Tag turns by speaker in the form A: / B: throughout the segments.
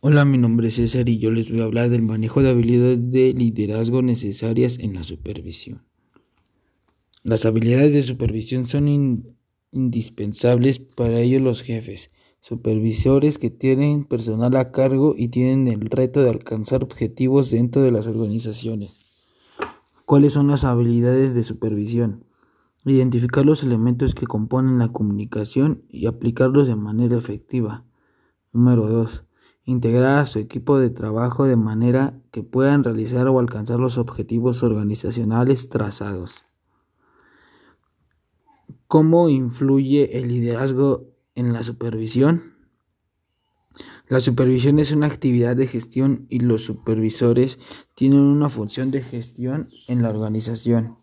A: Hola, mi nombre es César y yo les voy a hablar del manejo de habilidades de liderazgo necesarias en la supervisión. Las habilidades de supervisión son indispensables para ellos los jefes, supervisores que tienen personal a cargo y tienen el reto de alcanzar objetivos dentro de las organizaciones. ¿Cuáles son las habilidades de supervisión? Identificar los elementos que componen la comunicación y aplicarlos de manera efectiva. Número 2 integrar a su equipo de trabajo de manera que puedan realizar o alcanzar los objetivos organizacionales trazados. ¿Cómo influye el liderazgo en la supervisión? La supervisión es una actividad de gestión y los supervisores tienen una función de gestión en la organización.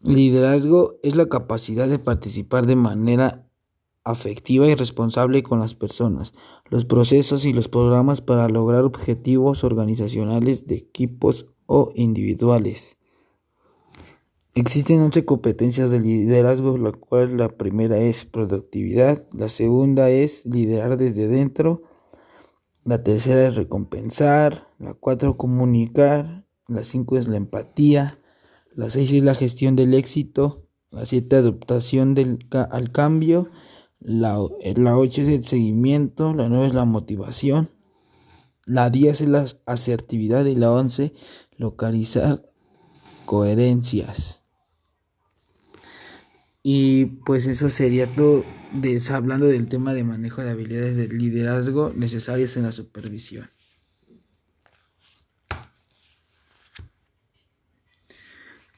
A: liderazgo es la capacidad de participar de manera afectiva y responsable con las personas, los procesos y los programas para lograr objetivos organizacionales de equipos o individuales. Existen 11 competencias de liderazgo, la cual la primera es productividad, la segunda es liderar desde dentro, la tercera es recompensar, la cuatro comunicar, la cinco es la empatía, la seis es la gestión del éxito, la siete adaptación del, al cambio, la, 8 es el seguimiento, la 9 es la motivación, la 10 es la asertividad y la 11 localizar coherencias. Y pues eso sería todo hablando del tema de manejo de habilidades de liderazgo necesarias en la supervisión.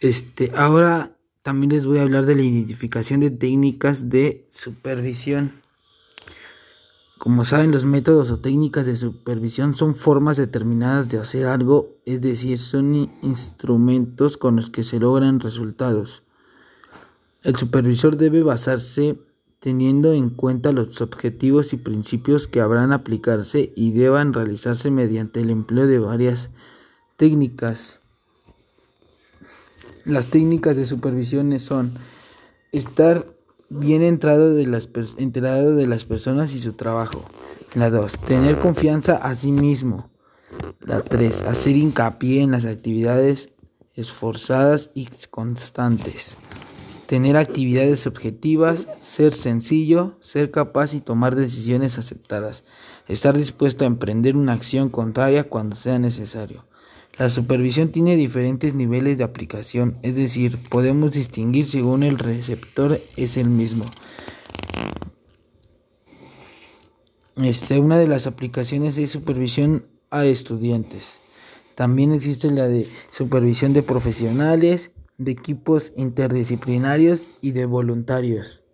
A: Este, ahora también les voy a hablar de la identificación de técnicas de supervisión. Como saben, los métodos o técnicas de supervisión son formas determinadas de hacer algo, es decir, son instrumentos con los que se logran resultados. El supervisor debe basarse teniendo en cuenta los objetivos y principios que habrán aplicarse y deban realizarse mediante el empleo de varias técnicas. Las técnicas de supervisión son estar bien entrado de las enterado de las personas y su trabajo. La 2. Tener confianza a sí mismo. La 3. Hacer hincapié en las actividades esforzadas y constantes. Tener actividades objetivas, ser sencillo, ser capaz y tomar decisiones aceptadas. Estar dispuesto a emprender una acción contraria cuando sea necesario. La supervisión tiene diferentes niveles de aplicación, es decir, podemos distinguir según el receptor es el mismo. Este, una de las aplicaciones es supervisión a estudiantes. También existe la de supervisión de profesionales, de equipos interdisciplinarios y de voluntarios.